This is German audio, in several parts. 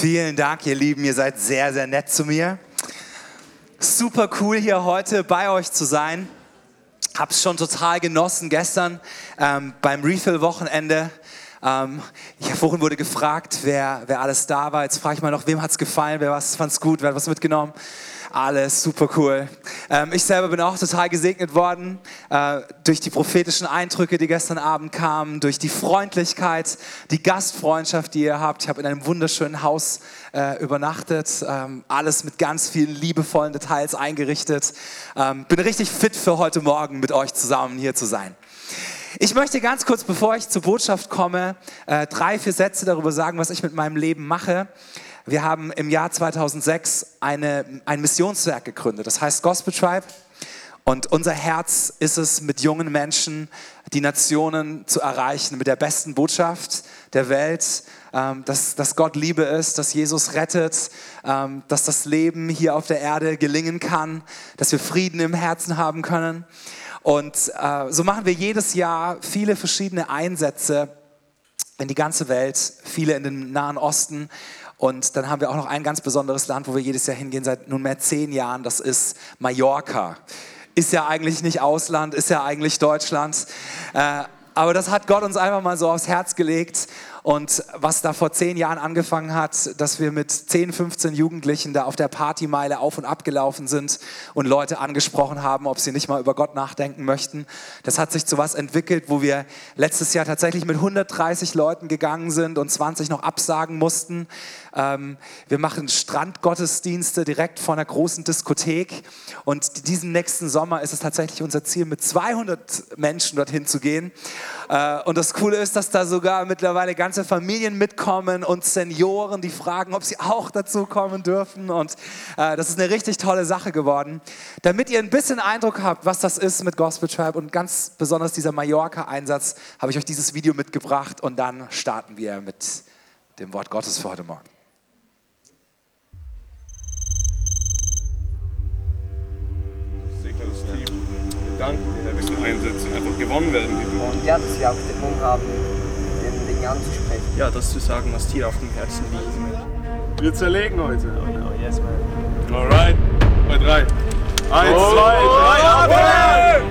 Vielen Dank, ihr Lieben. Ihr seid sehr, sehr nett zu mir. Super cool, hier heute bei euch zu sein. Hab's schon total genossen gestern ähm, beim Refill-Wochenende. Ähm, ja, vorhin wurde gefragt, wer, wer alles da war. Jetzt frage ich mal noch, wem hat's gefallen, wer was fand's gut, wer hat was mitgenommen. Alles super cool. Ähm, ich selber bin auch total gesegnet worden äh, durch die prophetischen Eindrücke, die gestern Abend kamen, durch die Freundlichkeit, die Gastfreundschaft, die ihr habt. Ich habe in einem wunderschönen Haus äh, übernachtet, ähm, alles mit ganz vielen liebevollen Details eingerichtet. Ähm, bin richtig fit für heute Morgen mit euch zusammen hier zu sein. Ich möchte ganz kurz, bevor ich zur Botschaft komme, äh, drei, vier Sätze darüber sagen, was ich mit meinem Leben mache. Wir haben im Jahr 2006 eine, ein Missionswerk gegründet, das heißt Gospel Tribe. Und unser Herz ist es, mit jungen Menschen die Nationen zu erreichen, mit der besten Botschaft der Welt, ähm, dass, dass Gott Liebe ist, dass Jesus rettet, ähm, dass das Leben hier auf der Erde gelingen kann, dass wir Frieden im Herzen haben können. Und äh, so machen wir jedes Jahr viele verschiedene Einsätze in die ganze Welt, viele in den Nahen Osten, und dann haben wir auch noch ein ganz besonderes Land, wo wir jedes Jahr hingehen, seit nunmehr zehn Jahren. Das ist Mallorca. Ist ja eigentlich nicht Ausland, ist ja eigentlich Deutschland. Äh, aber das hat Gott uns einfach mal so aufs Herz gelegt. Und was da vor zehn Jahren angefangen hat, dass wir mit 10, 15 Jugendlichen da auf der Partymeile auf und ab gelaufen sind und Leute angesprochen haben, ob sie nicht mal über Gott nachdenken möchten. Das hat sich zu was entwickelt, wo wir letztes Jahr tatsächlich mit 130 Leuten gegangen sind und 20 noch absagen mussten. Ähm, wir machen Strandgottesdienste direkt vor einer großen Diskothek. Und diesen nächsten Sommer ist es tatsächlich unser Ziel, mit 200 Menschen dorthin zu gehen. Äh, und das Coole ist, dass da sogar mittlerweile ganze Familien mitkommen und Senioren, die fragen, ob sie auch dazu kommen dürfen. Und äh, das ist eine richtig tolle Sache geworden. Damit ihr ein bisschen Eindruck habt, was das ist mit Gospel Tribe und ganz besonders dieser Mallorca-Einsatz, habe ich euch dieses Video mitgebracht und dann starten wir mit dem Wort Gottes für heute Morgen. Gewonnen werden. Und ja, dass wir auch den Mund haben, den Dingen anzusprechen. Ja, das zu sagen, was dir auf dem Herzen liegt. Wir zerlegen heute. Oh, yes, man. Alright, bei drei. Eins, Oh, zwei, drei, ab!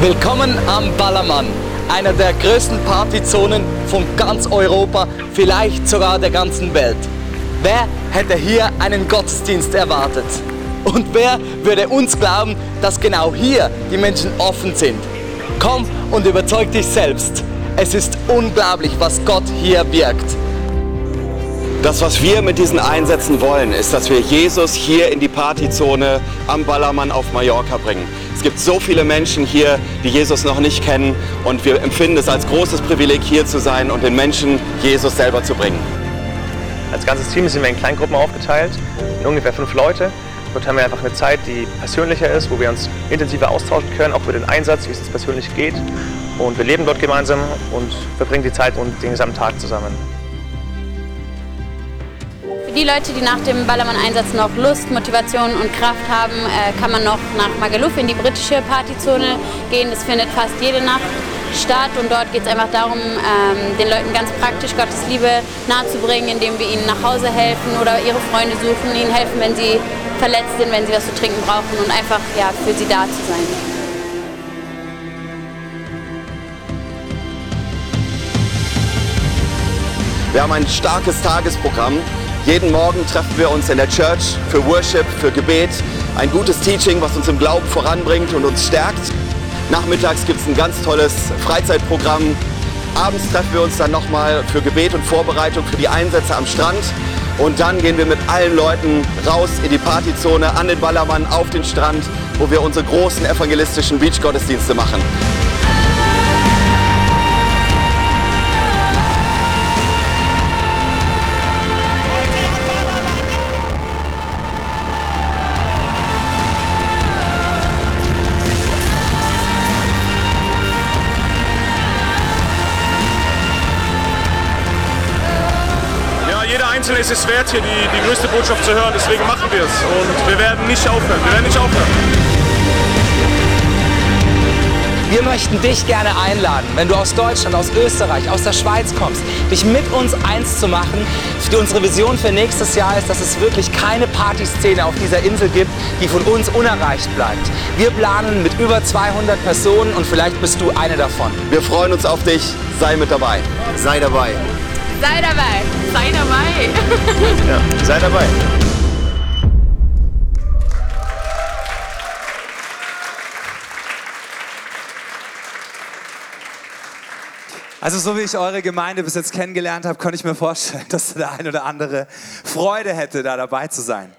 Willkommen am Ballermann, einer der größten Partyzonen von ganz Europa, vielleicht sogar der ganzen Welt. Wer hätte hier einen Gottesdienst erwartet? Und wer würde uns glauben, dass genau hier die Menschen offen sind? Komm und überzeug dich selbst. Es ist unglaublich, was Gott hier wirkt. Das, was wir mit diesen Einsätzen wollen, ist, dass wir Jesus hier in die Partyzone am Ballermann auf Mallorca bringen. Es gibt so viele Menschen hier, die Jesus noch nicht kennen und wir empfinden es als großes Privileg, hier zu sein und den Menschen Jesus selber zu bringen. Als ganzes Team sind wir in Kleingruppen aufgeteilt, in ungefähr fünf Leute. Dort haben wir einfach eine Zeit, die persönlicher ist, wo wir uns intensiver austauschen können, auch über den Einsatz, wie es uns persönlich geht. Und wir leben dort gemeinsam und verbringen die Zeit und den gesamten Tag zusammen. Für die Leute, die nach dem Ballermann-Einsatz noch Lust, Motivation und Kraft haben, äh, kann man noch nach Magaluf in die britische Partyzone gehen. Das findet fast jede Nacht statt und dort geht es einfach darum, ähm, den Leuten ganz praktisch Gottes Liebe nahezubringen, indem wir ihnen nach Hause helfen oder ihre Freunde suchen, ihnen helfen, wenn sie verletzt sind, wenn sie was zu trinken brauchen und einfach ja, für sie da zu sein. Wir haben ein starkes Tagesprogramm. Jeden Morgen treffen wir uns in der Church für Worship, für Gebet. Ein gutes Teaching, was uns im Glauben voranbringt und uns stärkt. Nachmittags gibt es ein ganz tolles Freizeitprogramm. Abends treffen wir uns dann nochmal für Gebet und Vorbereitung für die Einsätze am Strand. Und dann gehen wir mit allen Leuten raus in die Partyzone, an den Ballermann, auf den Strand, wo wir unsere großen evangelistischen Beach-Gottesdienste machen. Einzelne ist es wert, hier die, die größte Botschaft zu hören. Deswegen machen wir es. Und wir werden nicht aufhören. Wir werden nicht aufhören. Wir möchten dich gerne einladen, wenn du aus Deutschland, aus Österreich, aus der Schweiz kommst, dich mit uns eins zu machen. Die- Unsere Vision für nächstes Jahr ist, dass es wirklich keine Partyszene auf dieser Insel gibt, die von uns unerreicht bleibt. Wir planen mit über 200 Personen und vielleicht bist du eine davon. Wir freuen uns auf dich. Sei mit dabei. Sei dabei. Sei dabei! Sei dabei! Ja, sei dabei. Also so wie ich eure Gemeinde bis jetzt kennengelernt habe, konnte ich mir vorstellen, dass der ein oder andere Freude hätte, da dabei zu sein.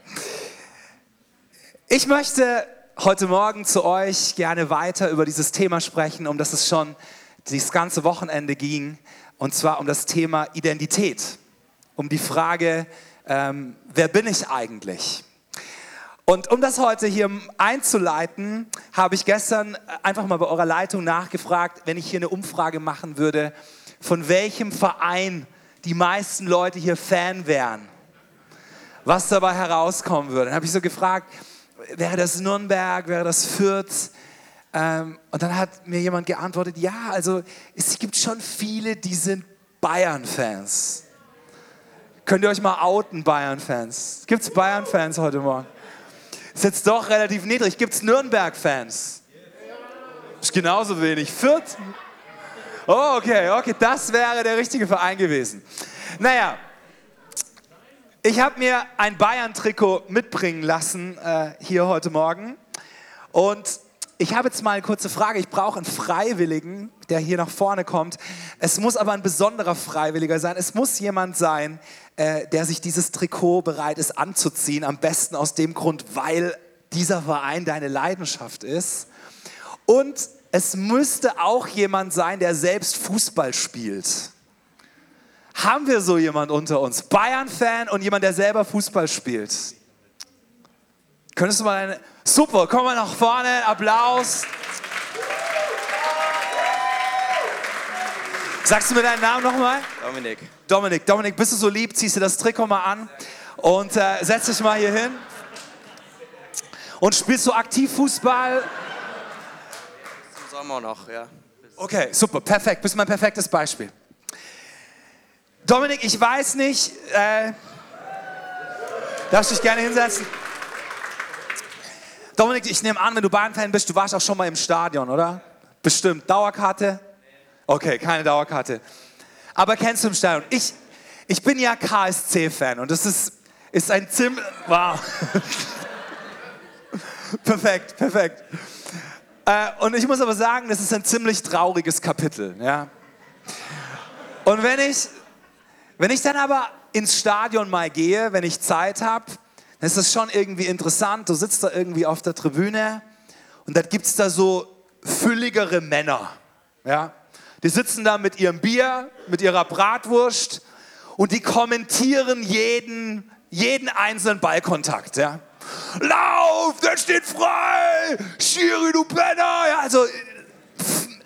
Ich möchte heute Morgen zu euch gerne weiter über dieses Thema sprechen, um das es schon dieses ganze Wochenende ging, und zwar um das Thema Identität, um die Frage, ähm, wer bin ich eigentlich? Und um das heute hier einzuleiten, habe ich gestern einfach mal bei eurer Leitung nachgefragt, wenn ich hier eine Umfrage machen würde, von welchem Verein die meisten Leute hier Fan wären, was dabei herauskommen würde. Dann habe ich so gefragt, wäre das Nürnberg, wäre das Fürth? Ähm, und dann hat mir jemand geantwortet, ja, also es gibt schon viele, die sind Bayern-Fans. Könnt ihr euch mal outen, Bayern-Fans? Gibt es Bayern-Fans heute Morgen? Ist jetzt doch relativ niedrig. Gibt es Nürnberg-Fans? Ist genauso wenig. Fürth? Oh, okay, okay, das wäre der richtige Verein gewesen. Naja, ich habe mir ein Bayern-Trikot mitbringen lassen äh, hier heute Morgen. Und ich habe jetzt mal eine kurze Frage. Ich brauche einen Freiwilligen, der hier nach vorne kommt. Es muss aber ein besonderer Freiwilliger sein. Es muss jemand sein, äh, der sich dieses Trikot bereit ist anzuziehen. Am besten aus dem Grund, weil dieser Verein deine Leidenschaft ist. Und es müsste auch jemand sein, der selbst Fußball spielt. Haben wir so jemand unter uns? Bayern-Fan und jemand, der selber Fußball spielt. Könntest du mal eine. Super, komm mal nach vorne, Applaus. Sagst du mir deinen Namen nochmal? Dominik. Dominik, Dominik, bist du so lieb, ziehst du das Trikot mal an und äh, setz dich mal hier hin. Und spielst du aktiv Fußball? Sommer noch, ja. Okay, super, perfekt. Bist mein perfektes Beispiel. Dominik, ich weiß nicht, äh, darfst dich gerne hinsetzen. Dominik, ich nehme an, wenn du Bayern-Fan bist, du warst auch schon mal im Stadion, oder? Bestimmt. Dauerkarte? Okay, keine Dauerkarte. Aber kennst du im Stadion? Ich, ich bin ja KSC-Fan und das ist, ist ein ziemlich... Wow. perfekt, perfekt. Äh, und ich muss aber sagen, das ist ein ziemlich trauriges Kapitel. Ja? Und wenn ich, wenn ich dann aber ins Stadion mal gehe, wenn ich Zeit habe, dann ist das schon irgendwie interessant. Du sitzt da irgendwie auf der Tribüne und dann gibt es da so fülligere Männer. Ja? Die sitzen da mit ihrem Bier, mit ihrer Bratwurst und die kommentieren jeden, jeden einzelnen Ballkontakt. Ja? Lauf, der steht frei! Schiri, du Penner! Ja, also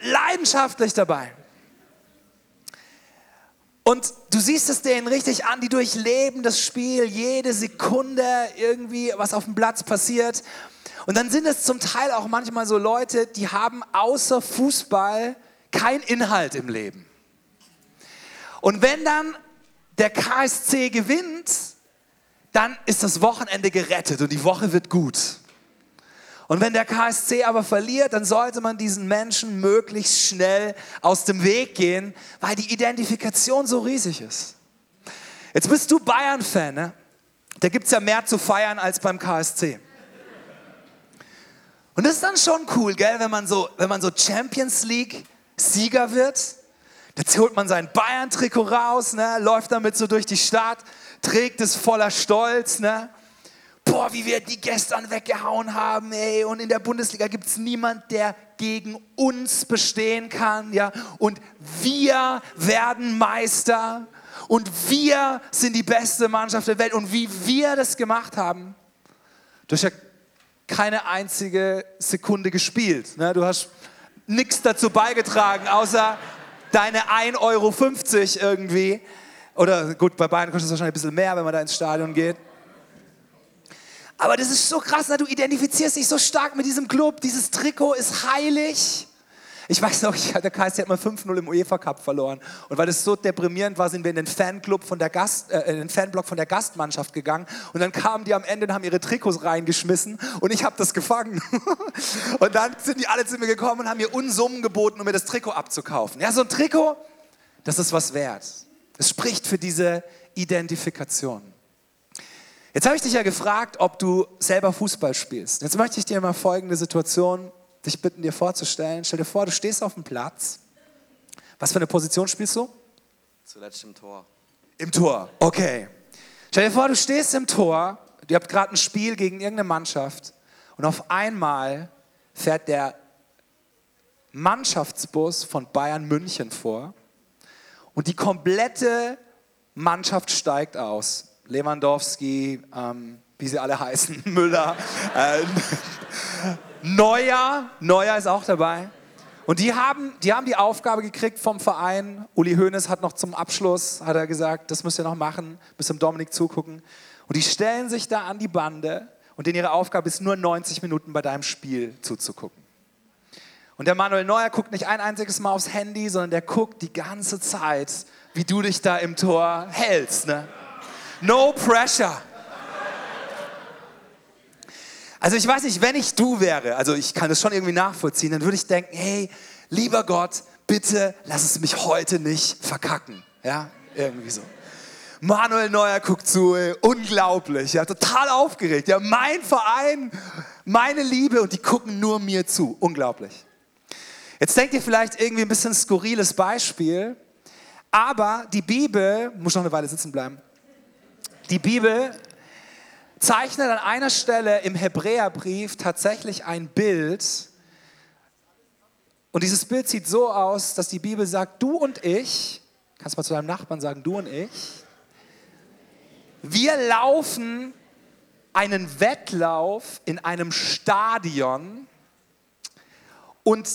leidenschaftlich dabei. Und du siehst es denen richtig an, die durchleben das Spiel, jede Sekunde irgendwie, was auf dem Platz passiert. Und dann sind es zum Teil auch manchmal so Leute, die haben außer Fußball kein Inhalt im Leben. Und wenn dann der KSC gewinnt, dann ist das Wochenende gerettet und die Woche wird gut. Und wenn der KSC aber verliert, dann sollte man diesen Menschen möglichst schnell aus dem Weg gehen, weil die Identifikation so riesig ist. Jetzt bist du Bayern-Fan, ne? Da gibt es ja mehr zu feiern als beim KSC. Und das ist dann schon cool, gell, wenn man so, wenn man so Champions League Sieger wird. Jetzt holt man sein Bayern-Trikot raus, ne, läuft damit so durch die Stadt, trägt es voller Stolz, ne? Boah, wie wir die gestern weggehauen haben, ey. Und in der Bundesliga gibt es niemand, der gegen uns bestehen kann, ja. Und wir werden Meister. Und wir sind die beste Mannschaft der Welt. Und wie wir das gemacht haben, du hast ja keine einzige Sekunde gespielt. Ne? Du hast nichts dazu beigetragen, außer deine 1,50 Euro irgendwie. Oder gut, bei Bayern kostet es wahrscheinlich ein bisschen mehr, wenn man da ins Stadion geht. Aber das ist so krass, ne? du identifizierst dich so stark mit diesem Club. Dieses Trikot ist heilig. Ich weiß noch, der KSC hat mal 5-0 im UEFA Cup verloren. Und weil das so deprimierend war, sind wir in den Fanclub von der Gast, äh, in den Fanblock von der Gastmannschaft gegangen. Und dann kamen die am Ende und haben ihre Trikots reingeschmissen. Und ich habe das gefangen. und dann sind die alle zu mir gekommen und haben mir Unsummen geboten, um mir das Trikot abzukaufen. Ja, so ein Trikot, das ist was wert. Es spricht für diese Identifikation. Jetzt habe ich dich ja gefragt, ob du selber Fußball spielst. Jetzt möchte ich dir mal folgende Situation dich bitten, dir vorzustellen. Stell dir vor, du stehst auf dem Platz. Was für eine Position spielst du? Zuletzt im Tor. Im Tor, okay. Stell dir vor, du stehst im Tor, ihr habt gerade ein Spiel gegen irgendeine Mannschaft und auf einmal fährt der Mannschaftsbus von Bayern München vor und die komplette Mannschaft steigt aus. Lewandowski, ähm, wie sie alle heißen, Müller, äh, Neuer, Neuer ist auch dabei. Und die haben, die haben die Aufgabe gekriegt vom Verein. Uli Hoeneß hat noch zum Abschluss, hat er gesagt, das müsst ihr noch machen, bis zum Dominik zugucken. Und die stellen sich da an die Bande und denen ihre Aufgabe ist, nur 90 Minuten bei deinem Spiel zuzugucken. Und der Manuel Neuer guckt nicht ein einziges Mal aufs Handy, sondern der guckt die ganze Zeit, wie du dich da im Tor hältst. Ne? No pressure. Also ich weiß nicht, wenn ich du wäre, also ich kann das schon irgendwie nachvollziehen, dann würde ich denken, hey, lieber Gott, bitte lass es mich heute nicht verkacken. Ja, irgendwie so. Manuel Neuer guckt zu, ey, unglaublich, ja, total aufgeregt. Ja, mein Verein, meine Liebe und die gucken nur mir zu. Unglaublich. Jetzt denkt ihr vielleicht irgendwie ein bisschen skurriles Beispiel, aber die Bibel, muss noch eine Weile sitzen bleiben, die Bibel zeichnet an einer Stelle im Hebräerbrief tatsächlich ein Bild. Und dieses Bild sieht so aus, dass die Bibel sagt, du und ich, kannst mal zu deinem Nachbarn sagen, du und ich, wir laufen einen Wettlauf in einem Stadion und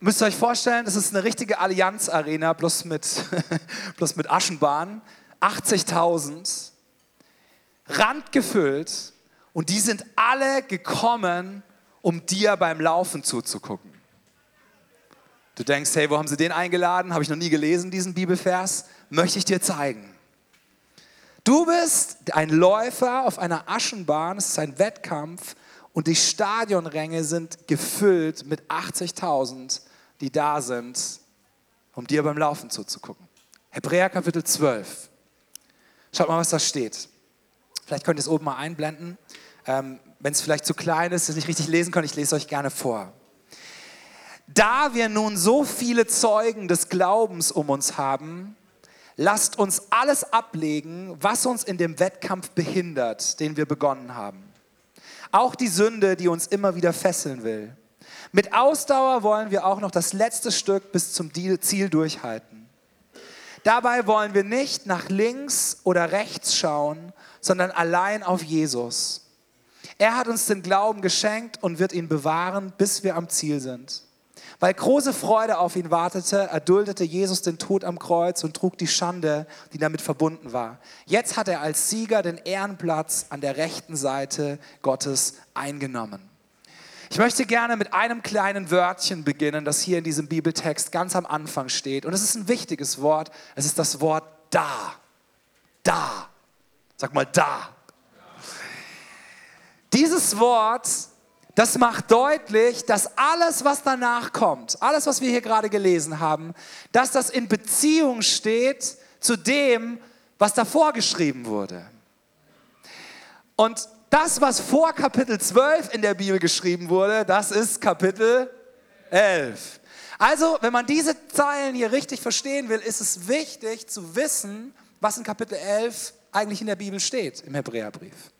müsst ihr euch vorstellen, das ist eine richtige Allianz-Arena, bloß mit, bloß mit Aschenbahn, 80.000 randgefüllt und die sind alle gekommen, um dir beim Laufen zuzugucken. Du denkst, hey, wo haben sie den eingeladen? Habe ich noch nie gelesen, diesen Bibelvers. Möchte ich dir zeigen. Du bist ein Läufer auf einer Aschenbahn, es ist ein Wettkampf und die Stadionränge sind gefüllt mit 80.000, die da sind, um dir beim Laufen zuzugucken. Hebräer Kapitel 12. Schaut mal, was da steht. Vielleicht könnt ihr es oben mal einblenden. Ähm, Wenn es vielleicht zu klein ist, ihr nicht richtig lesen könnt, ich lese euch gerne vor. Da wir nun so viele Zeugen des Glaubens um uns haben, lasst uns alles ablegen, was uns in dem Wettkampf behindert, den wir begonnen haben. Auch die Sünde, die uns immer wieder fesseln will. Mit Ausdauer wollen wir auch noch das letzte Stück bis zum Ziel durchhalten. Dabei wollen wir nicht nach links oder rechts schauen, sondern allein auf Jesus. Er hat uns den Glauben geschenkt und wird ihn bewahren, bis wir am Ziel sind. Weil große Freude auf ihn wartete, erduldete Jesus den Tod am Kreuz und trug die Schande, die damit verbunden war. Jetzt hat er als Sieger den Ehrenplatz an der rechten Seite Gottes eingenommen. Ich möchte gerne mit einem kleinen Wörtchen beginnen, das hier in diesem Bibeltext ganz am Anfang steht. Und es ist ein wichtiges Wort. Es ist das Wort da. Da. Sag mal da. Dieses Wort, das macht deutlich, dass alles, was danach kommt, alles, was wir hier gerade gelesen haben, dass das in Beziehung steht zu dem, was davor geschrieben wurde. Und das, was vor Kapitel 12 in der Bibel geschrieben wurde, das ist Kapitel 11. Also, wenn man diese Zeilen hier richtig verstehen will, ist es wichtig zu wissen, was in Kapitel 11 eigentlich in der Bibel steht, im Hebräerbrief.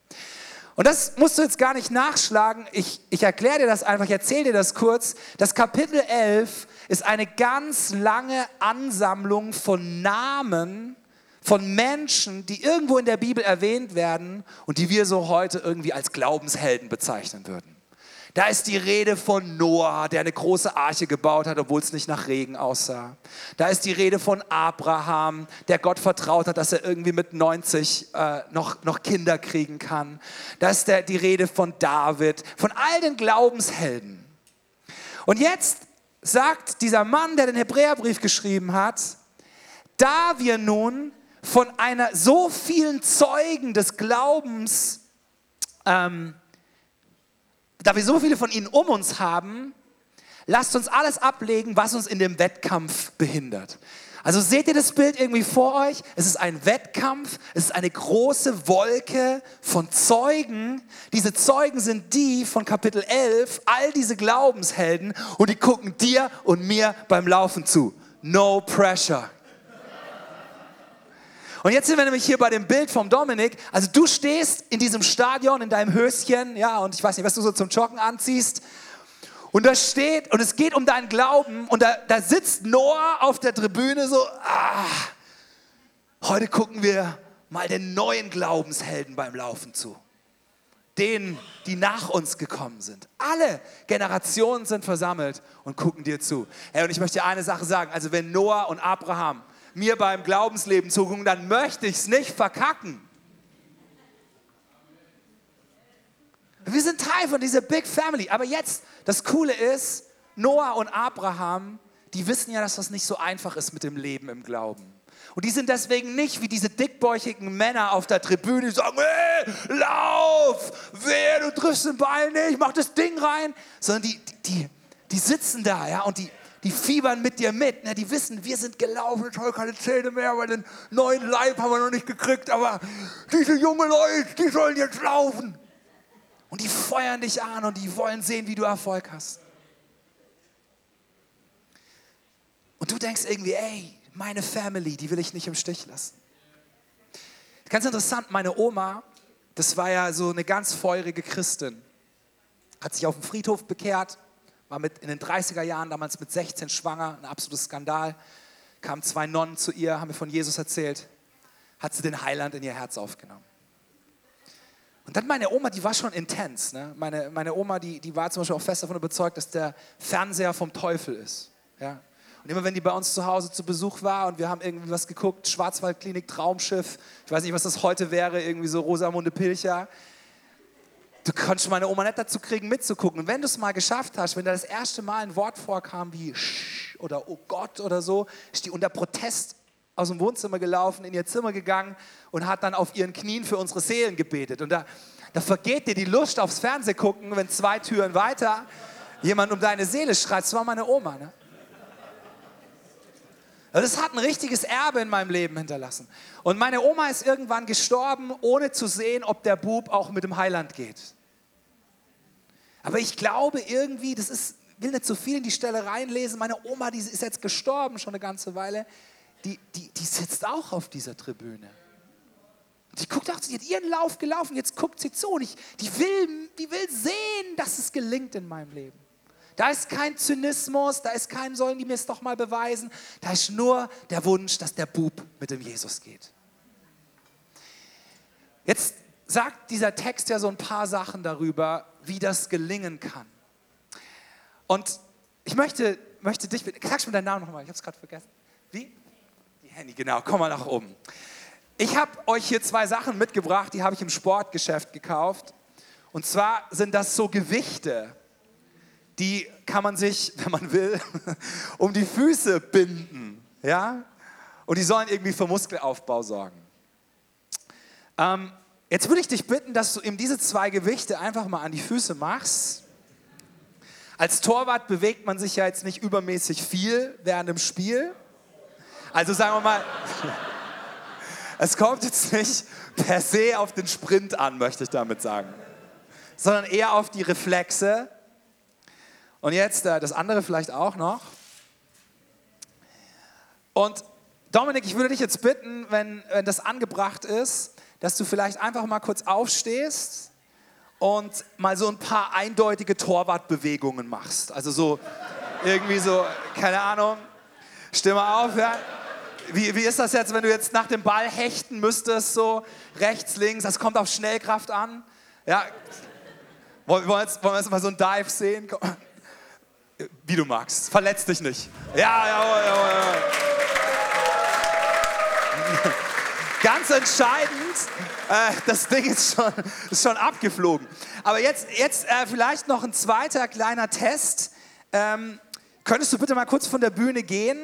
Und das musst du jetzt gar nicht nachschlagen. Ich, ich erkläre dir das einfach, ich erzähle dir das kurz. Das Kapitel 11 ist eine ganz lange Ansammlung von Namen von Menschen, die irgendwo in der Bibel erwähnt werden und die wir so heute irgendwie als Glaubenshelden bezeichnen würden. Da ist die Rede von Noah, der eine große Arche gebaut hat, obwohl es nicht nach Regen aussah. Da ist die Rede von Abraham, der Gott vertraut hat, dass er irgendwie mit 90 äh, noch, noch Kinder kriegen kann. Da ist der, die Rede von David, von all den Glaubenshelden. Und jetzt sagt dieser Mann, der den Hebräerbrief geschrieben hat, da wir nun von einer so vielen Zeugen des Glaubens ähm, da wir so viele von ihnen um uns haben, lasst uns alles ablegen, was uns in dem Wettkampf behindert. Also seht ihr das Bild irgendwie vor euch? Es ist ein Wettkampf, es ist eine große Wolke von Zeugen. Diese Zeugen sind die von Kapitel 11, all diese Glaubenshelden und die gucken dir und mir beim Laufen zu. No pressure. Und jetzt sind wir nämlich hier bei dem Bild vom Dominik. Also du stehst in diesem Stadion, in deinem Höschen, ja, und ich weiß nicht, was du so zum Joggen anziehst. Und da steht, und es geht um deinen Glauben, und da, da sitzt Noah auf der Tribüne so, ah, heute gucken wir mal den neuen Glaubenshelden beim Laufen zu. Denen, die nach uns gekommen sind. Alle Generationen sind versammelt und gucken dir zu. Hey, und ich möchte dir eine Sache sagen. Also wenn Noah und Abraham mir beim Glaubensleben zugucken, dann möchte ich es nicht verkacken. Wir sind Teil von dieser Big Family. Aber jetzt, das Coole ist, Noah und Abraham, die wissen ja, dass das nicht so einfach ist mit dem Leben im Glauben. Und die sind deswegen nicht wie diese dickbäuchigen Männer auf der Tribüne, die sagen, hey, lauf, wer, du triffst den Ball nicht, mach das Ding rein. Sondern die, die, die sitzen da, ja, und die, die fiebern mit dir mit. Ne? Die wissen, wir sind gelaufen, ich habe keine Zähne mehr, weil den neuen Leib haben wir noch nicht gekriegt, aber diese jungen Leute, die sollen jetzt laufen. Und die feuern dich an und die wollen sehen, wie du Erfolg hast. Und du denkst irgendwie, ey, meine Family, die will ich nicht im Stich lassen. Ganz interessant, meine Oma, das war ja so eine ganz feurige Christin, hat sich auf dem Friedhof bekehrt, war mit in den 30er Jahren damals mit 16 schwanger, ein absoluter Skandal. Kamen zwei Nonnen zu ihr, haben mir von Jesus erzählt, hat sie den Heiland in ihr Herz aufgenommen. Und dann meine Oma, die war schon intens. Ne? Meine, meine Oma, die, die war zum Beispiel auch fest davon überzeugt, dass der Fernseher vom Teufel ist. Ja? Und immer wenn die bei uns zu Hause zu Besuch war und wir haben irgendwie was geguckt, Schwarzwaldklinik, Traumschiff, ich weiß nicht, was das heute wäre, irgendwie so Rosamunde Pilcher, du konntest meine Oma nicht dazu kriegen, mitzugucken. Und wenn du es mal geschafft hast, wenn da das erste Mal ein Wort vorkam wie Sch oder Oh Gott oder so, ist die unter Protest aus dem Wohnzimmer gelaufen, in ihr Zimmer gegangen und hat dann auf ihren Knien für unsere Seelen gebetet. Und da, da vergeht dir die Lust aufs Fernseh gucken, wenn zwei Türen weiter jemand um deine Seele schreit. Das war meine Oma. Ne? Also das hat ein richtiges Erbe in meinem Leben hinterlassen. Und meine Oma ist irgendwann gestorben, ohne zu sehen, ob der Bub auch mit dem Heiland geht. Aber ich glaube irgendwie, das ist, will nicht zu viel in die Stelle reinlesen. Meine Oma, die ist jetzt gestorben schon eine ganze Weile. Die, die, die sitzt auch auf dieser Tribüne. Die guckt auch, sie hat ihren Lauf gelaufen, jetzt guckt sie zu und ich, die, will, die will sehen, dass es gelingt in meinem Leben. Da ist kein Zynismus, da ist kein, sollen die mir es doch mal beweisen. Da ist nur der Wunsch, dass der Bub mit dem Jesus geht. Jetzt sagt dieser Text ja so ein paar Sachen darüber, wie das gelingen kann. Und ich möchte, möchte dich, du mir deinen Namen nochmal, ich habe es gerade vergessen. Wie? Die Handy, genau, komm mal nach oben. Ich habe euch hier zwei Sachen mitgebracht, die habe ich im Sportgeschäft gekauft. Und zwar sind das so Gewichte die kann man sich, wenn man will, um die Füße binden. Ja? Und die sollen irgendwie für Muskelaufbau sorgen. Ähm, Jetzt würde ich dich bitten, dass du ihm diese zwei Gewichte einfach mal an die Füße machst. Als Torwart bewegt man sich ja jetzt nicht übermäßig viel während dem Spiel. Also sagen wir mal, es kommt jetzt nicht per se auf den Sprint an, möchte ich damit sagen, sondern eher auf die Reflexe. Und jetzt äh, das andere vielleicht auch noch. Und Dominik, ich würde dich jetzt bitten, wenn, wenn das angebracht ist, dass du vielleicht einfach mal kurz aufstehst und mal so ein paar eindeutige Torwartbewegungen machst. Also so irgendwie so, keine Ahnung, Stimme auf, ja. Wie, wie ist das jetzt, wenn du jetzt nach dem Ball hechten müsstest, so rechts, links, das kommt auf Schnellkraft an? Ja, wollen wir jetzt, wollen wir jetzt mal so einen Dive sehen? Wie du magst, verletz dich nicht. Ja, jawohl, jawohl, jawohl. Ganz entscheidend, äh, das Ding ist schon, ist schon abgeflogen. Aber jetzt, jetzt äh, vielleicht noch ein zweiter kleiner Test. Ähm, könntest du bitte mal kurz von der Bühne gehen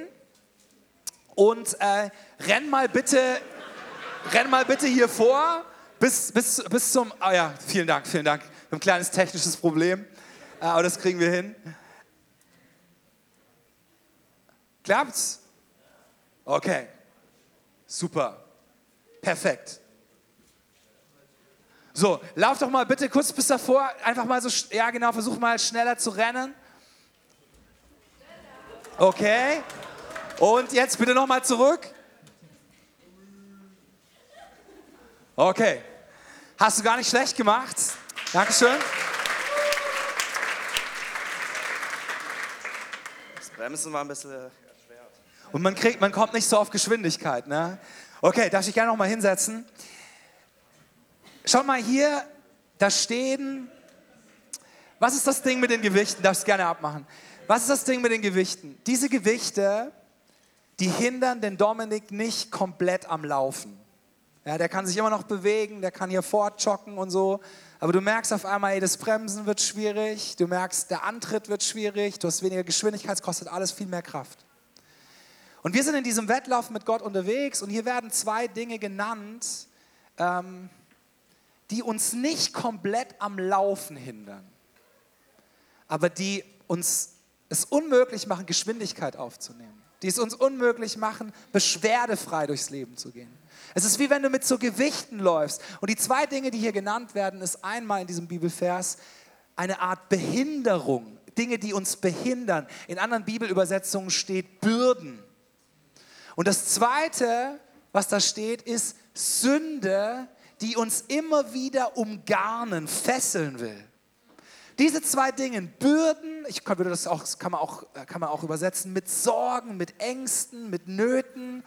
und äh, renn mal bitte, renn mal bitte hier vor bis, bis, bis zum. Ah ja, vielen Dank, vielen Dank. Ein kleines technisches Problem, äh, aber das kriegen wir hin. Klappt's? Okay. Super. Perfekt. So, lauf doch mal bitte kurz bis davor. Einfach mal so, ja genau, versuch mal schneller zu rennen. Okay. Und jetzt bitte nochmal zurück. Okay. Hast du gar nicht schlecht gemacht. Dankeschön. Das Bremsen war ein bisschen erschwert. Und man, kriegt, man kommt nicht so auf Geschwindigkeit. Ne? Okay, darf ich gerne noch mal hinsetzen? Schaut mal hier, da stehen. Was ist das Ding mit den Gewichten? Darfst gerne abmachen. Was ist das Ding mit den Gewichten? Diese Gewichte, die hindern den Dominik nicht komplett am Laufen. Ja, der kann sich immer noch bewegen, der kann hier fortjoggen und so. Aber du merkst auf einmal, ey, das Bremsen wird schwierig, du merkst, der Antritt wird schwierig, du hast weniger Geschwindigkeit, es kostet alles viel mehr Kraft. Und wir sind in diesem Wettlauf mit Gott unterwegs und hier werden zwei Dinge genannt, ähm, die uns nicht komplett am Laufen hindern, aber die uns es unmöglich machen, Geschwindigkeit aufzunehmen, die es uns unmöglich machen, beschwerdefrei durchs Leben zu gehen. Es ist wie wenn du mit so Gewichten läufst. Und die zwei Dinge, die hier genannt werden, ist einmal in diesem Bibelvers eine Art Behinderung, Dinge, die uns behindern. In anderen Bibelübersetzungen steht Bürden. Und das Zweite, was da steht, ist Sünde, die uns immer wieder umgarnen, fesseln will. Diese zwei Dinge, Bürden, ich kann, das auch, kann, man auch, kann man auch übersetzen mit Sorgen, mit Ängsten, mit Nöten.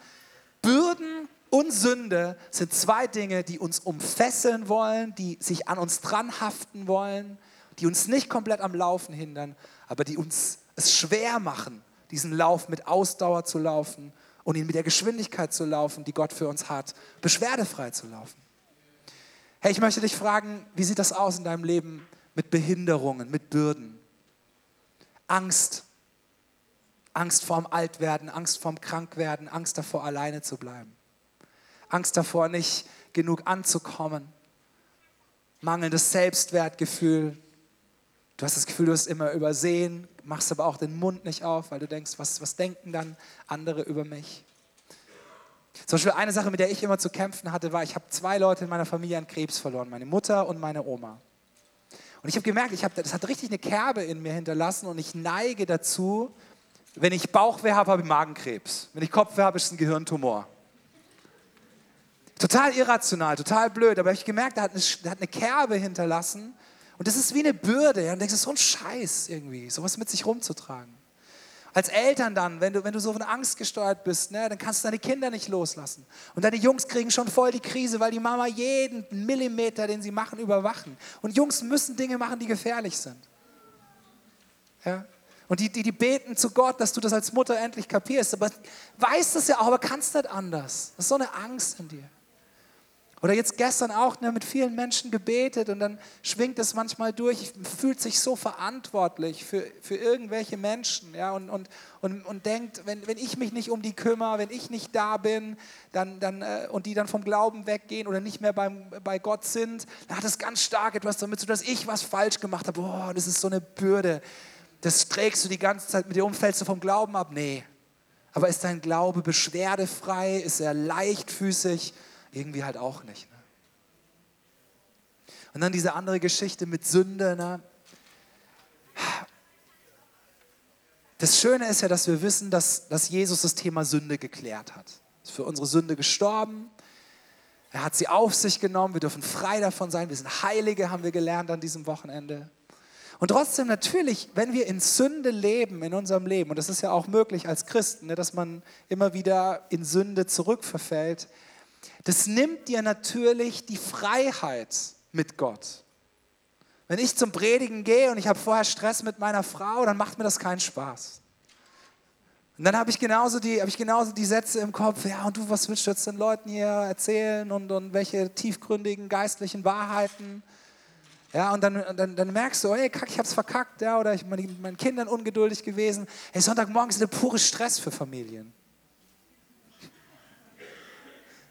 Bürden und Sünde sind zwei Dinge, die uns umfesseln wollen, die sich an uns dran haften wollen, die uns nicht komplett am Laufen hindern, aber die uns es schwer machen, diesen Lauf mit Ausdauer zu laufen und ihn mit der Geschwindigkeit zu laufen, die Gott für uns hat, beschwerdefrei zu laufen. Hey, ich möchte dich fragen, wie sieht das aus in deinem Leben mit Behinderungen, mit Bürden? Angst. Angst vorm Altwerden, Angst vorm Krankwerden, Angst davor, alleine zu bleiben. Angst davor, nicht genug anzukommen. Mangelndes Selbstwertgefühl. Du hast das Gefühl, du hast immer übersehen, machst aber auch den Mund nicht auf, weil du denkst, was, was denken dann andere über mich? Zum Beispiel eine Sache, mit der ich immer zu kämpfen hatte, war, ich habe zwei Leute in meiner Familie an Krebs verloren, meine Mutter und meine Oma. Und ich habe gemerkt, ich hab, das hat richtig eine Kerbe in mir hinterlassen und ich neige dazu, wenn ich Bauchweh habe, habe ich Magenkrebs. Wenn ich Kopfweh habe, ist es ein Gehirntumor. Total irrational, total blöd, aber ich habe gemerkt, da hat, da hat eine Kerbe hinterlassen und das ist wie eine Bürde. Ja? Und denkst, das ist so ein Scheiß irgendwie, sowas mit sich rumzutragen. Als Eltern dann, wenn du, wenn du so von Angst gesteuert bist, ne, dann kannst du deine Kinder nicht loslassen. Und deine Jungs kriegen schon voll die Krise, weil die Mama jeden Millimeter, den sie machen, überwachen. Und Jungs müssen Dinge machen, die gefährlich sind. Ja? Und die, die, die beten zu Gott, dass du das als Mutter endlich kapierst. Aber weißt das ja auch, aber kannst nicht anders. Das ist so eine Angst in dir. Oder jetzt gestern auch ne, mit vielen Menschen gebetet und dann schwingt es manchmal durch, fühlt sich so verantwortlich für, für irgendwelche Menschen ja, und, und, und, und denkt, wenn, wenn ich mich nicht um die kümmere, wenn ich nicht da bin dann, dann, äh, und die dann vom Glauben weggehen oder nicht mehr beim, bei Gott sind, dann hat es ganz stark etwas damit zu tun, dass ich was falsch gemacht habe. Boah, das ist so eine Bürde. Das trägst du die ganze Zeit mit dir um, fällst du vom Glauben ab? Nee. Aber ist dein Glaube beschwerdefrei? Ist er leichtfüßig? Irgendwie halt auch nicht. Ne? Und dann diese andere Geschichte mit Sünde. Ne? Das Schöne ist ja, dass wir wissen, dass, dass Jesus das Thema Sünde geklärt hat. Er ist für unsere Sünde gestorben. Er hat sie auf sich genommen. Wir dürfen frei davon sein. Wir sind Heilige, haben wir gelernt an diesem Wochenende. Und trotzdem natürlich, wenn wir in Sünde leben in unserem Leben, und das ist ja auch möglich als Christen, ne, dass man immer wieder in Sünde zurückverfällt, das nimmt dir natürlich die Freiheit mit Gott. Wenn ich zum Predigen gehe und ich habe vorher Stress mit meiner Frau, dann macht mir das keinen Spaß. Und dann habe ich, genauso die, hab ich genauso die Sätze im Kopf, ja, und du, was willst du jetzt den Leuten hier erzählen und, und welche tiefgründigen geistlichen Wahrheiten? Ja, und dann, dann, dann merkst du, hey, kack, ich hab's verkackt, ja, oder ich bin meinen Kindern ungeduldig gewesen. Hey, Sonntagmorgen ist der pure Stress für Familien.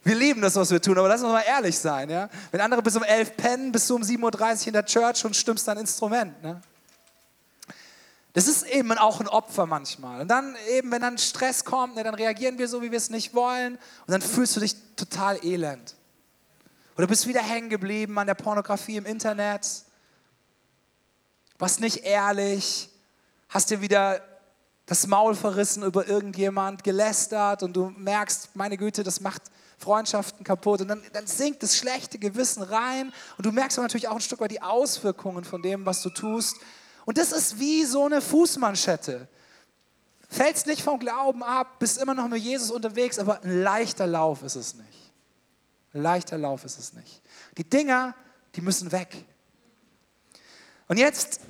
Wir lieben das, was wir tun, aber lass uns mal ehrlich sein. Ja? Wenn andere bis um 11 pennen, bist du um 7.30 Uhr in der Church und stimmst dein Instrument. Ne? Das ist eben auch ein Opfer manchmal. Und dann eben, wenn dann Stress kommt, ne, dann reagieren wir so, wie wir es nicht wollen. Und dann fühlst du dich total elend. Oder bist wieder hängen geblieben an der Pornografie im Internet. Warst nicht ehrlich. Hast dir wieder das Maul verrissen über irgendjemand, gelästert und du merkst, meine Güte, das macht Freundschaften kaputt und dann, dann sinkt das schlechte Gewissen rein und du merkst aber natürlich auch ein Stück weit die Auswirkungen von dem, was du tust. Und das ist wie so eine Fußmanschette. Fällst nicht vom Glauben ab, bist immer noch mit Jesus unterwegs, aber ein leichter Lauf ist es nicht. Ein leichter Lauf ist es nicht. Die Dinger, die müssen weg. Und jetzt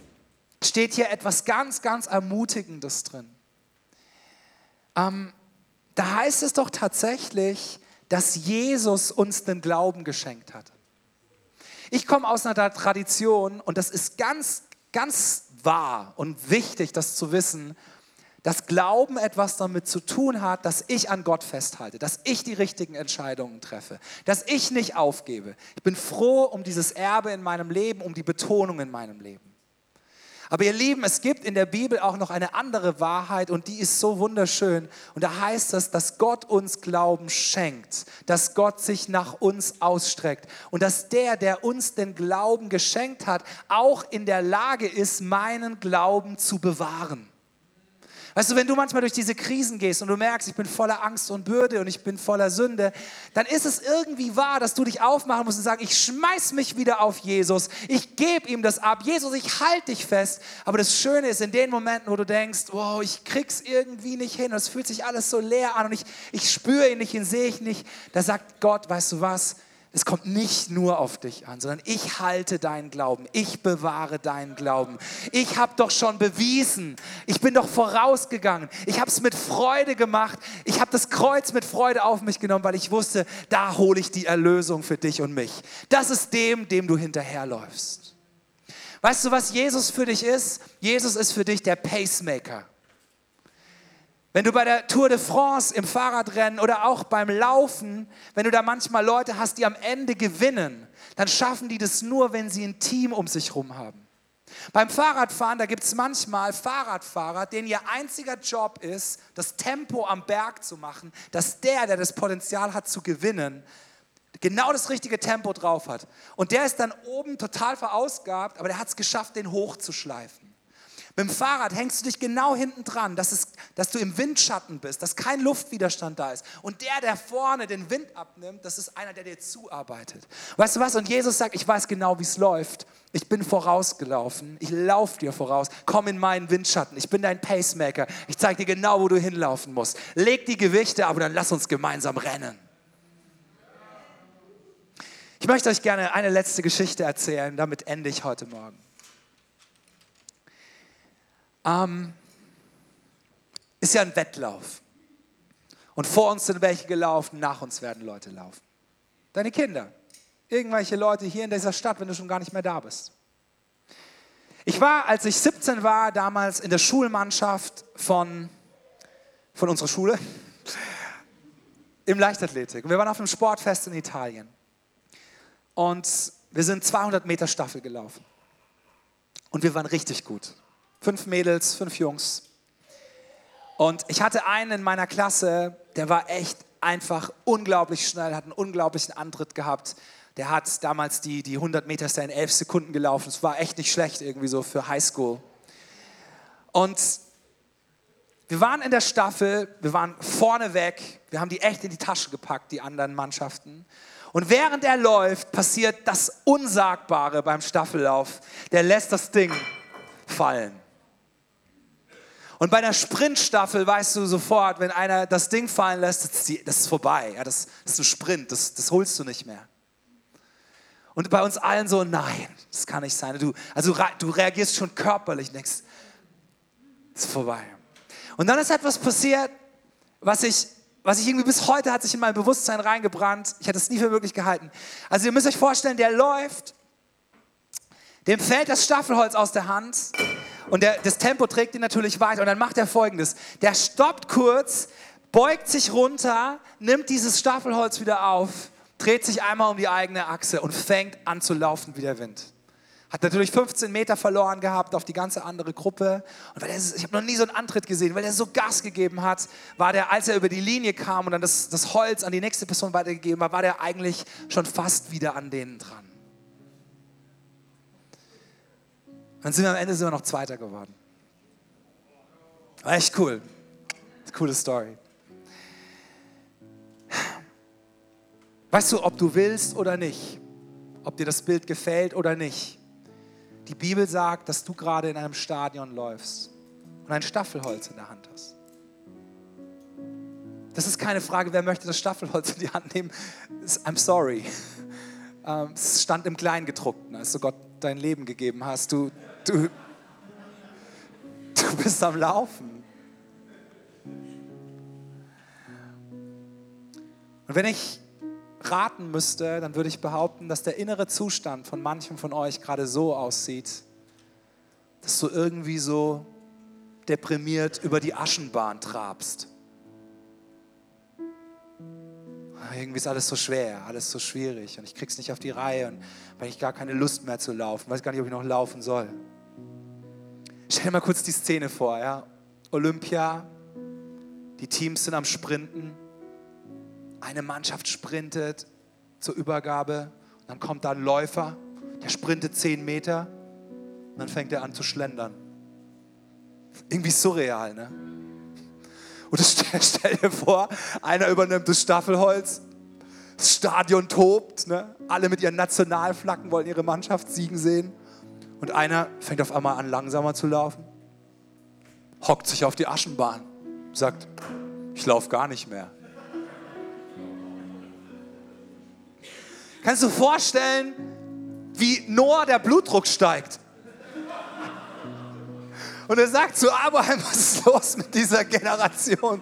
steht hier etwas ganz, ganz Ermutigendes drin. Ähm, da heißt es doch tatsächlich, dass Jesus uns den Glauben geschenkt hat. Ich komme aus einer Tradition und das ist ganz, ganz wahr und wichtig, das zu wissen, dass Glauben etwas damit zu tun hat, dass ich an Gott festhalte, dass ich die richtigen Entscheidungen treffe, dass ich nicht aufgebe. Ich bin froh um dieses Erbe in meinem Leben, um die Betonung in meinem Leben. Aber ihr Lieben, es gibt in der Bibel auch noch eine andere Wahrheit und die ist so wunderschön. Und da heißt es, dass Gott uns Glauben schenkt, dass Gott sich nach uns ausstreckt und dass der, der uns den Glauben geschenkt hat, auch in der Lage ist, meinen Glauben zu bewahren. Weißt du, wenn du manchmal durch diese Krisen gehst und du merkst, ich bin voller Angst und Bürde und ich bin voller Sünde, dann ist es irgendwie wahr, dass du dich aufmachen musst und sagen, ich schmeiß mich wieder auf Jesus, ich gebe ihm das ab. Jesus, ich halte dich fest. Aber das Schöne ist, in den Momenten, wo du denkst, wow, ich krieg's irgendwie nicht hin und es fühlt sich alles so leer an und ich, ich spüre ihn nicht, ihn sehe ich nicht, da sagt Gott, weißt du was, es kommt nicht nur auf dich an, sondern ich halte deinen Glauben, ich bewahre deinen Glauben. Ich habe doch schon bewiesen, ich bin doch vorausgegangen, ich habe es mit Freude gemacht, ich habe das Kreuz mit Freude auf mich genommen, weil ich wusste, da hole ich die Erlösung für dich und mich. Das ist dem, dem du hinterherläufst. Weißt du, was Jesus für dich ist? Jesus ist für dich der Pacemaker. Wenn du bei der Tour de France im Fahrradrennen oder auch beim Laufen, wenn du da manchmal Leute hast, die am Ende gewinnen, dann schaffen die das nur, wenn sie ein Team um sich herum haben. Beim Fahrradfahren, da gibt es manchmal Fahrradfahrer, denen ihr einziger Job ist, das Tempo am Berg zu machen, dass der, der das Potenzial hat zu gewinnen, genau das richtige Tempo drauf hat. Und der ist dann oben total verausgabt, aber der hat es geschafft, den hochzuschleifen. Mit dem Fahrrad hängst du dich genau hinten dran, dass, es, dass du im Windschatten bist, dass kein Luftwiderstand da ist. Und der, der vorne den Wind abnimmt, das ist einer, der dir zuarbeitet. Weißt du was? Und Jesus sagt, ich weiß genau, wie es läuft. Ich bin vorausgelaufen. Ich laufe dir voraus. Komm in meinen Windschatten. Ich bin dein Pacemaker. Ich zeige dir genau, wo du hinlaufen musst. Leg die Gewichte, aber dann lass uns gemeinsam rennen. Ich möchte euch gerne eine letzte Geschichte erzählen. Damit ende ich heute Morgen. Ähm, ist ja ein Wettlauf. Und vor uns sind welche gelaufen, nach uns werden Leute laufen. Deine Kinder. irgendwelche Leute hier in dieser Stadt, wenn du schon gar nicht mehr da bist. Ich war, als ich 17 war, damals in der Schulmannschaft von, von unserer Schule im Leichtathletik. Wir waren auf einem Sportfest in Italien. Und wir sind 200 Meter Staffel gelaufen. Und wir waren richtig gut. Fünf Mädels, fünf Jungs. Und ich hatte einen in meiner Klasse, der war echt einfach unglaublich schnell, hat einen unglaublichen Antritt gehabt. Der hat damals die, die 100 Meter in elf Sekunden gelaufen. Es war echt nicht schlecht irgendwie so für Highschool. Und wir waren in der Staffel, wir waren vorne weg, wir haben die echt in die Tasche gepackt, die anderen Mannschaften. Und während er läuft, passiert das Unsagbare beim Staffellauf. Der lässt das Ding fallen. Und bei einer Sprintstaffel weißt du sofort, wenn einer das Ding fallen lässt, das ist, das vorbei. Ja, das, das, ist ein Sprint, das, das holst du nicht mehr. Und bei uns allen so, nein, das kann nicht sein. Du, also du reagierst schon körperlich denkst, es ist vorbei. Und dann ist etwas passiert, was ich was ich irgendwie bis heute hat sich in mein Bewusstsein reingebrannt. Ich hätte es nie für möglich gehalten. Also ihr müsst euch vorstellen, der läuft, dem fällt das Staffelholz aus der Hand und der, das Tempo trägt ihn natürlich weiter. Und dann macht er folgendes. Der stoppt kurz, beugt sich runter, nimmt dieses Staffelholz wieder auf, dreht sich einmal um die eigene Achse und fängt an zu laufen wie der Wind. Hat natürlich 15 Meter verloren gehabt auf die ganze andere Gruppe. Und weil er, ich habe noch nie so einen Antritt gesehen, weil er so Gas gegeben hat, war der, als er über die Linie kam und dann das, das Holz an die nächste Person weitergegeben hat, war der eigentlich schon fast wieder an denen dran. Dann sind wir am Ende sind wir noch Zweiter geworden. War echt cool. Coole Story. Weißt du, ob du willst oder nicht, ob dir das Bild gefällt oder nicht, die Bibel sagt, dass du gerade in einem Stadion läufst und ein Staffelholz in der Hand hast. Das ist keine Frage, wer möchte das Staffelholz in die Hand nehmen. I'm sorry. Ähm, es stand im Kleingedruckten, als du Gott dein Leben gegeben hast. Du, du, du bist am Laufen. Und wenn ich raten müsste, dann würde ich behaupten, dass der innere Zustand von manchem von euch gerade so aussieht, dass du irgendwie so deprimiert über die Aschenbahn trabst. Irgendwie ist alles so schwer, alles so schwierig und ich krieg's nicht auf die Reihe und weil ich gar keine Lust mehr zu laufen, weiß gar nicht, ob ich noch laufen soll. Stell dir mal kurz die Szene vor, ja? Olympia, die Teams sind am Sprinten eine Mannschaft sprintet zur Übergabe dann kommt da ein Läufer, der sprintet zehn Meter und dann fängt er an zu schlendern. Irgendwie surreal, ne? Und stell, stell dir vor, einer übernimmt das Staffelholz, das Stadion tobt, ne? alle mit ihren Nationalflaggen wollen ihre Mannschaft siegen sehen und einer fängt auf einmal an langsamer zu laufen, hockt sich auf die Aschenbahn, sagt, ich laufe gar nicht mehr. Kannst du vorstellen, wie Noah der Blutdruck steigt? Und er sagt zu Abraham, was ist los mit dieser Generation?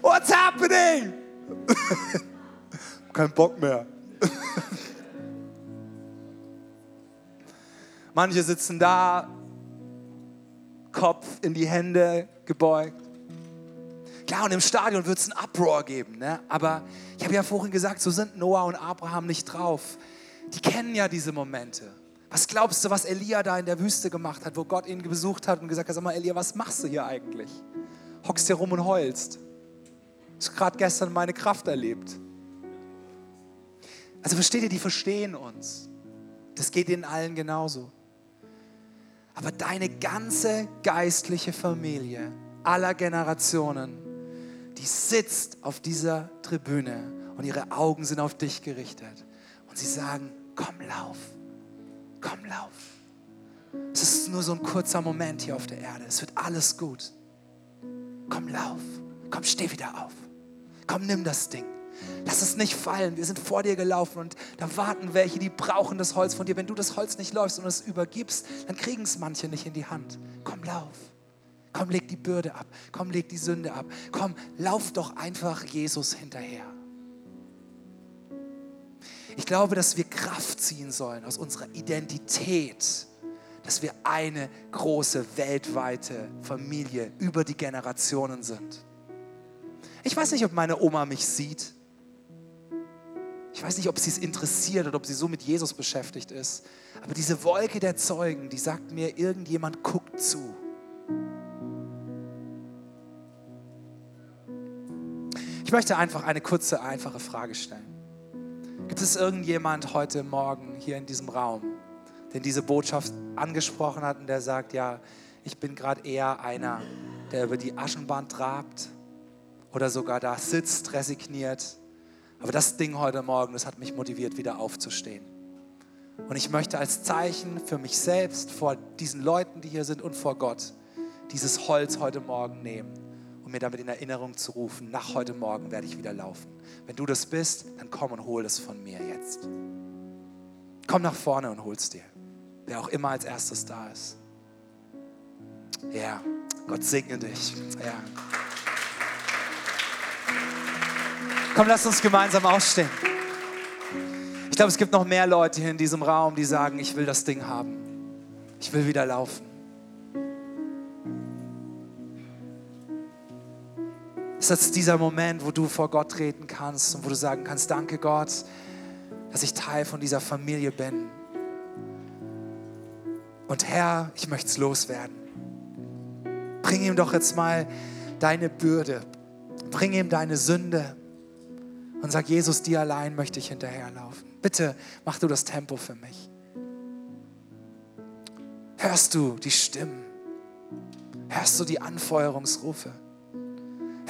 What's happening? Kein Bock mehr. Manche sitzen da, Kopf in die Hände gebeugt. Klar, und im Stadion wird es einen Uproar geben, ne? aber ich habe ja vorhin gesagt, so sind Noah und Abraham nicht drauf. Die kennen ja diese Momente. Was glaubst du, was Elia da in der Wüste gemacht hat, wo Gott ihn besucht hat und gesagt hat, sag mal Elia, was machst du hier eigentlich? Hockst hier rum und heulst. Ich habe gerade gestern meine Kraft erlebt. Also versteht ihr, die verstehen uns. Das geht ihnen allen genauso. Aber deine ganze geistliche Familie aller Generationen die sitzt auf dieser Tribüne und ihre Augen sind auf dich gerichtet. Und sie sagen, komm, lauf, komm, lauf. Es ist nur so ein kurzer Moment hier auf der Erde. Es wird alles gut. Komm, lauf. Komm, steh wieder auf. Komm, nimm das Ding. Lass es nicht fallen. Wir sind vor dir gelaufen und da warten welche, die brauchen das Holz von dir. Wenn du das Holz nicht läufst und es übergibst, dann kriegen es manche nicht in die Hand. Komm, lauf. Komm, leg die Bürde ab. Komm, leg die Sünde ab. Komm, lauf doch einfach Jesus hinterher. Ich glaube, dass wir Kraft ziehen sollen aus unserer Identität, dass wir eine große weltweite Familie über die Generationen sind. Ich weiß nicht, ob meine Oma mich sieht. Ich weiß nicht, ob sie es interessiert oder ob sie so mit Jesus beschäftigt ist. Aber diese Wolke der Zeugen, die sagt mir, irgendjemand guckt zu. Ich möchte einfach eine kurze, einfache Frage stellen. Gibt es irgendjemand heute Morgen hier in diesem Raum, den diese Botschaft angesprochen hat und der sagt, ja, ich bin gerade eher einer, der über die Aschenbahn trabt oder sogar da sitzt, resigniert. Aber das Ding heute Morgen, das hat mich motiviert, wieder aufzustehen. Und ich möchte als Zeichen für mich selbst, vor diesen Leuten, die hier sind und vor Gott, dieses Holz heute Morgen nehmen um mir damit in Erinnerung zu rufen, nach heute Morgen werde ich wieder laufen. Wenn du das bist, dann komm und hol es von mir jetzt. Komm nach vorne und hol es dir. Wer auch immer als erstes da ist. Ja, Gott segne dich. Ja. Komm, lass uns gemeinsam aufstehen. Ich glaube, es gibt noch mehr Leute hier in diesem Raum, die sagen, ich will das Ding haben. Ich will wieder laufen. ist jetzt dieser Moment, wo du vor Gott treten kannst und wo du sagen kannst, danke Gott, dass ich Teil von dieser Familie bin. Und Herr, ich möchte es loswerden. Bring ihm doch jetzt mal deine Bürde. Bring ihm deine Sünde. Und sag, Jesus, dir allein möchte ich hinterherlaufen. Bitte mach du das Tempo für mich. Hörst du die Stimmen? Hörst du die Anfeuerungsrufe?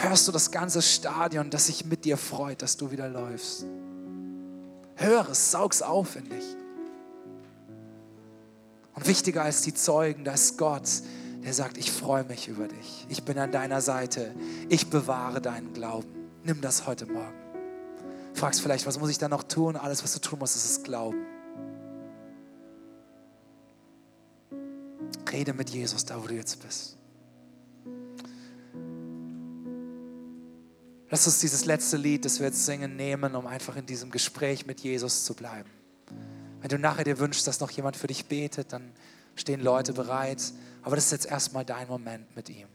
hörst du das ganze Stadion, das sich mit dir freut, dass du wieder läufst. Hör es, saug's auf in dich. Und wichtiger als die Zeugen, da ist Gott, der sagt, ich freue mich über dich. Ich bin an deiner Seite. Ich bewahre deinen Glauben. Nimm das heute Morgen. Fragst vielleicht, was muss ich da noch tun? Alles, was du tun musst, ist es Glauben. Rede mit Jesus da, wo du jetzt bist. Lass uns dieses letzte Lied, das wir jetzt singen, nehmen, um einfach in diesem Gespräch mit Jesus zu bleiben. Wenn du nachher dir wünschst, dass noch jemand für dich betet, dann stehen Leute bereit. Aber das ist jetzt erstmal dein Moment mit ihm.